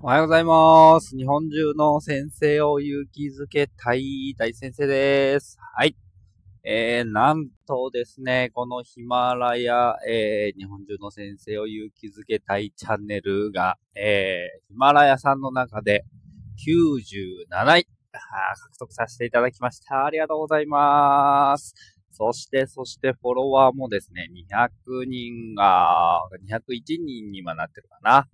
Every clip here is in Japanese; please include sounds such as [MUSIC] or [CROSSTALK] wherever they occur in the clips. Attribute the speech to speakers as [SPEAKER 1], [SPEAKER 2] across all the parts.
[SPEAKER 1] おはようございます。日本中の先生を勇気づけたい大先生です。はい。えー、なんとですね、このヒマラヤ、えー、日本中の先生を勇気づけたいチャンネルが、えー、ヒマラヤさんの中で97位、獲得させていただきました。ありがとうございます。そして、そしてフォロワーもですね、200人が、201人にはなってるかな。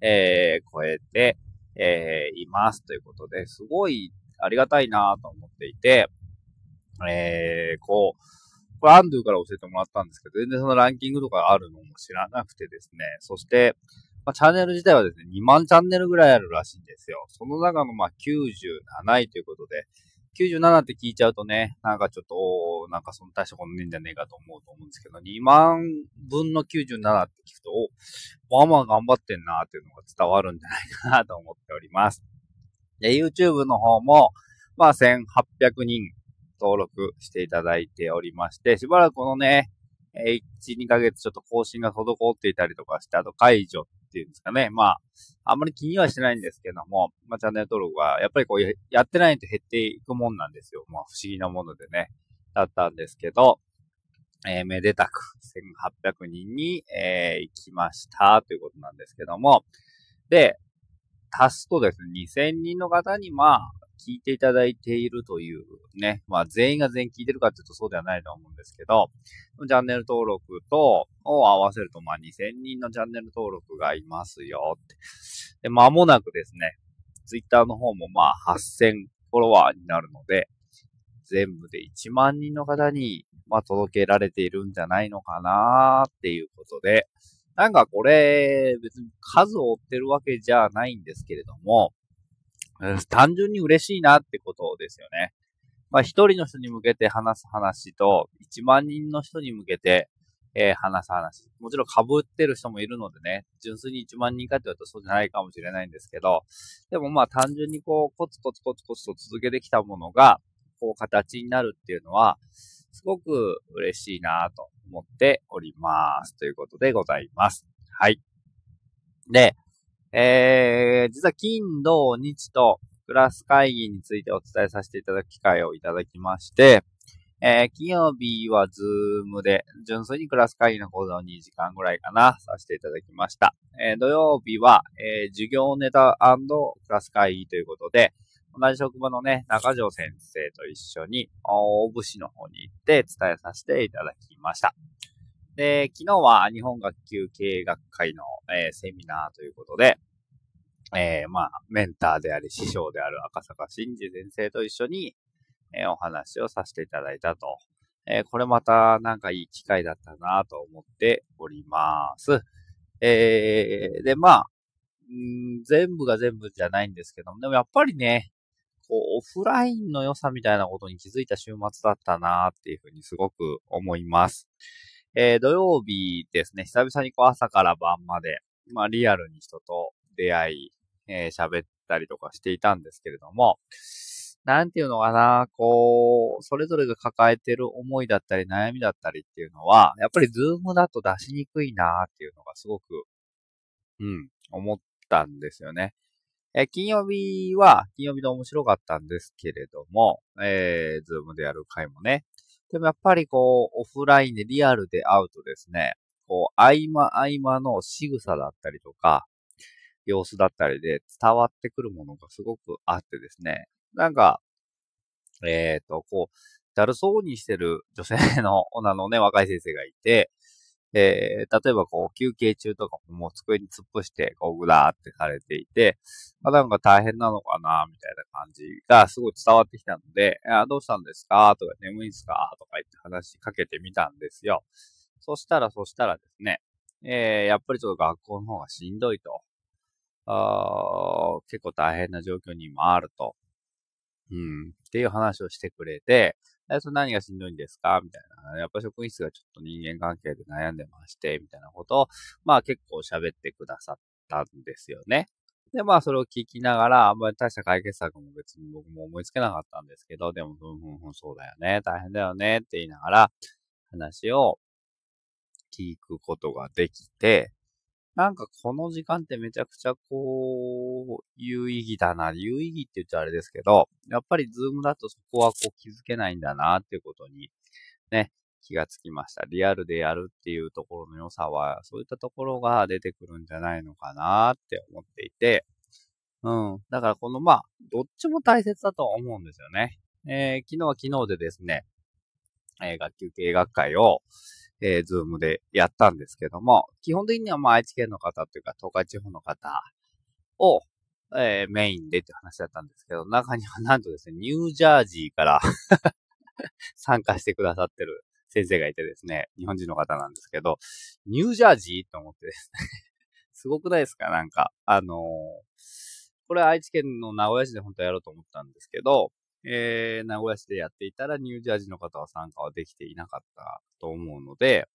[SPEAKER 1] えー、超えて、えー、いますということで、すごいありがたいなと思っていて、えー、こう、これアンドゥから教えてもらったんですけど、全然そのランキングとかあるのも知らなくてですね、そして、まあ、チャンネル自体はですね、2万チャンネルぐらいあるらしいんですよ。その中のまあ97位ということで、97って聞いちゃうとね、なんかちょっと、なんかその大したことねえんじゃねえかと思うと思うんですけど、2万分の97って聞くと、まあまあ頑張ってんなっていうのが伝わるんじゃないかなと思っております。で、YouTube の方も、まあ1800人登録していただいておりまして、しばらくこのね、1、2ヶ月ちょっと更新が滞っていたりとかして、あと解除っていうんですかね。まあ、あんまり気にはしてないんですけども、まあ、チャンネル登録は、やっぱりこう、やってないと減っていくもんなんですよ。まあ、不思議なものでね。だったんですけど、えー、めでたく、1800人に、えー、行きました、ということなんですけども、で、足すとですね、2000人の方に、まあ、聞いていただいているというね、まあ全員が全員聞いてるかっていうとそうではないと思うんですけど、チャンネル登録と、を合わせると、まあ2000人のチャンネル登録がいますよって。で、間もなくですね、ツイッターの方もまあ8000フォロワーになるので、全部で1万人の方に、まあ届けられているんじゃないのかなっていうことで、なんかこれ、別に数を追ってるわけじゃないんですけれども、単純に嬉しいなってことですよね。まあ、一人の人に向けて話す話と、一万人の人に向けて、えー、話す話。もちろん被ってる人もいるのでね、純粋に一万人かって言うとそうじゃないかもしれないんですけど、でもまあ単純にこう、コツコツコツコツと続けてきたものが、こう形になるっていうのは、すごく嬉しいなと思っております。ということでございます。はい。で、えー、実は金、土、日とクラス会議についてお伝えさせていただく機会をいただきまして、えー、金曜日はズームで、純粋にクラス会議の講座を2時間ぐらいかな、させていただきました。えー、土曜日は、えー、授業ネタクラス会議ということで、同じ職場のね、中条先生と一緒に、大府市の方に行って伝えさせていただきました。で、昨日は日本学級経営学会の、えー、セミナーということで、えー、まあ、メンターであり師匠である赤坂真治先生と一緒に、えー、お話をさせていただいたと。えこれまたなんかいい機会だったなと思っております。えで、まあ、ん全部が全部じゃないんですけども、でもやっぱりね、こう、オフラインの良さみたいなことに気づいた週末だったなっていうふうにすごく思います。えー、土曜日ですね、久々にこう朝から晩まで、まあリアルに人と出会い、えー、喋ったりとかしていたんですけれども、なんていうのかな、こう、それぞれが抱えてる思いだったり悩みだったりっていうのは、やっぱりズームだと出しにくいなっていうのがすごく、うん、思ったんですよね。え金曜日は、金曜日で面白かったんですけれども、えー、ズームでやる回もね、でもやっぱりこう、オフラインでリアルで会うとですね、こう、合間合間の仕草だったりとか、様子だったりで伝わってくるものがすごくあってですね、なんか、えっ、ー、と、こう、だるそうにしてる女性の女のね、若い先生がいて、えー、例えばこう、休憩中とかもう机に突っ伏して、こう、ぐらーってされていて、まあ、なんか大変なのかな、みたいな感じがすごい伝わってきたので、あどうしたんですか？とか、眠いんすか？とか言って話しかけてみたんですよ。そしたら、そしたらですね、えー、やっぱりちょっと学校の方がしんどいと。あ結構大変な状況にもあると。うん、っていう話をしてくれて、え、それ何がしんどいんですか？みたいな。やっぱ職員室がちょっと人間関係で悩んでまして、みたいなことを、まあ結構喋ってくださったんですよね。で、まあそれを聞きながら、あんまり大した解決策も別に僕も思いつけなかったんですけど、でも、ふんふんふん、そうだよね、大変だよね、って言いながら、話を聞くことができて、なんかこの時間ってめちゃくちゃこう、有意義だな。有意義って言っちゃあれですけど、やっぱりズームだとそこはこう気づけないんだなっていうことに、ね、気がつきました。リアルでやるっていうところの良さは、そういったところが出てくるんじゃないのかなって思っていて、うん。だからこのまあ、どっちも大切だと思うんですよね。えー、昨日は昨日でですね、えー、学級経営学会を、えー、ズームでやったんですけども、基本的にはまあ愛知県の方というか東海地方の方を、えー、メインでって話だったんですけど、中にはなんとですね、ニュージャージーから [LAUGHS] 参加してくださってる先生がいてですね、日本人の方なんですけど、ニュージャージーと思ってですね [LAUGHS] すごくないですか？なんか、あのー、これ愛知県の名古屋市で本当はやろうと思ったんですけど、えー、名古屋市でやっていたらニュージャージーの方は参加はできていなかったと思うので、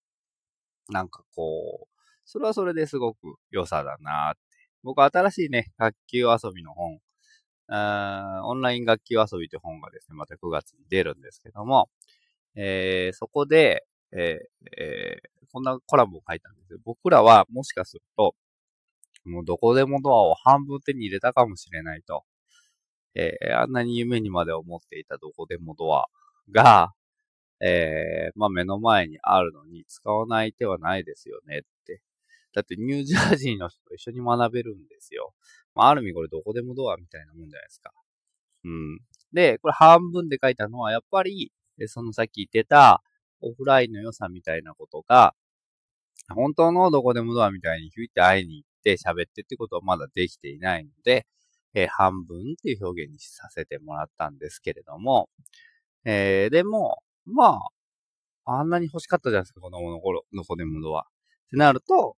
[SPEAKER 1] なんかこう、それはそれですごく良さだなって。僕は新しいね、楽器遊びの本、オンライン楽器遊びという本がですね、また9月に出るんですけども、えー、そこで、えーえー、こんなコラムを書いたんですよ。僕らはもしかすると、もうどこでもドアを半分手に入れたかもしれないと。えー、あんなに夢にまで思っていたどこでもドアが、えー、まあ目の前にあるのに使わない手はないですよねって。だってニュージャージーの人と一緒に学べるんですよ。まあある意味これどこでもドアみたいなもんじゃないですか。うん。で、これ半分で書いたのはやっぱり、そのさっき言ってたオフラインの良さみたいなことが、本当のどこでもドアみたいにヒュイって会いに行って喋ってってことはまだできていないので、えー、半分っていう表現にさせてもらったんですけれども、えー、でも、まあ、あんなに欲しかったじゃないですか、子供の頃、の子でもドア。ってなると、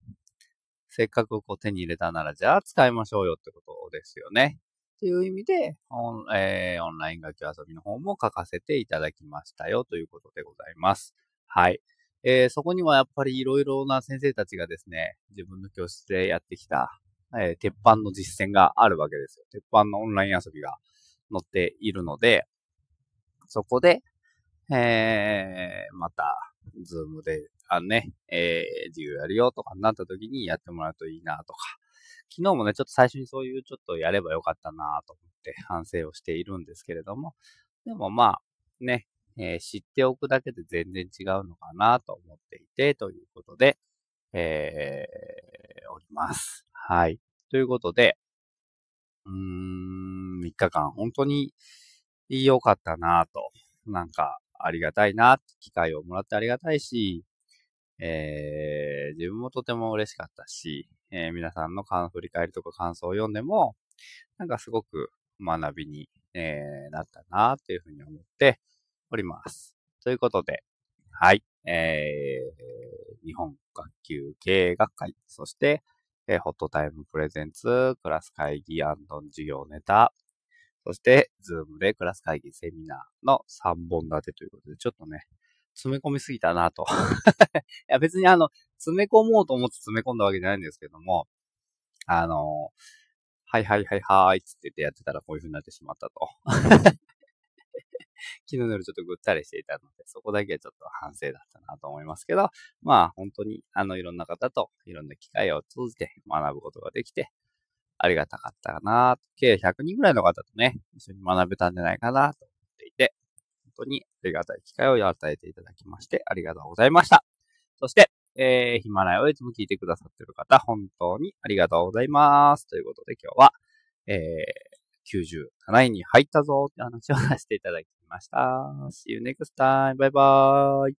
[SPEAKER 1] せっかくこう手に入れたなら、じゃあ使いましょうよってことですよね。っていう意味で、オン,、えー、オンライン楽器遊びの方も書かせていただきましたよということでございます。はい。えー、そこにはやっぱりいろいろな先生たちがですね、自分の教室でやってきたえー、鉄板の実践があるわけですよ。鉄板のオンライン遊びが載っているので、そこで、えー、また、ズームで、あのね、えー、授業やるよとかになった時にやってもらうといいなとか、昨日もね、ちょっと最初にそういうちょっとやればよかったなと思って反省をしているんですけれども、でもまあ、ね、えー、知っておくだけで全然違うのかなと思っていて、ということで、えー、おります。はい。ということで、うーん、3日間本当に良かったなと。なんか、ありがたいな、機会をもらってありがたいし、えー、自分もとても嬉しかったし、えー、皆さんの振り返りとか感想を読んでも、なんかすごく学びに、えー、なったなっていうふうに思っております。ということで、はい、えー、日本学級経営学会、そして、えー、ホットタイムプレゼンツ、クラス会議授業ネタ、そして、ズームでクラス会議セミナーの3本立てということで、ちょっとね、詰め込みすぎたなと。[LAUGHS] いや、別にあの、詰め込もうと思って詰め込んだわけじゃないんですけども、あの、はいはいはいはいって言ってやってたらこういう風になってしまったと。昨日の夜ちょっとぐったりしていたので、そこだけはちょっと反省だったなと思いますけど、まあ本当にあのいろんな方といろんな機会を通じて学ぶことができて、ありがたかったかな。計100人ぐらいの方とね、一緒に学べたんじゃないかなと思っていて、本当にありがたい機会を与えていただきまして、ありがとうございました。そして、えー、ヒマラヤをいつも聞いてくださってる方、本当にありがとうございます。ということで今日は、えー、97位に入ったぞって話をさせていただきました。See you next time. Bye bye.。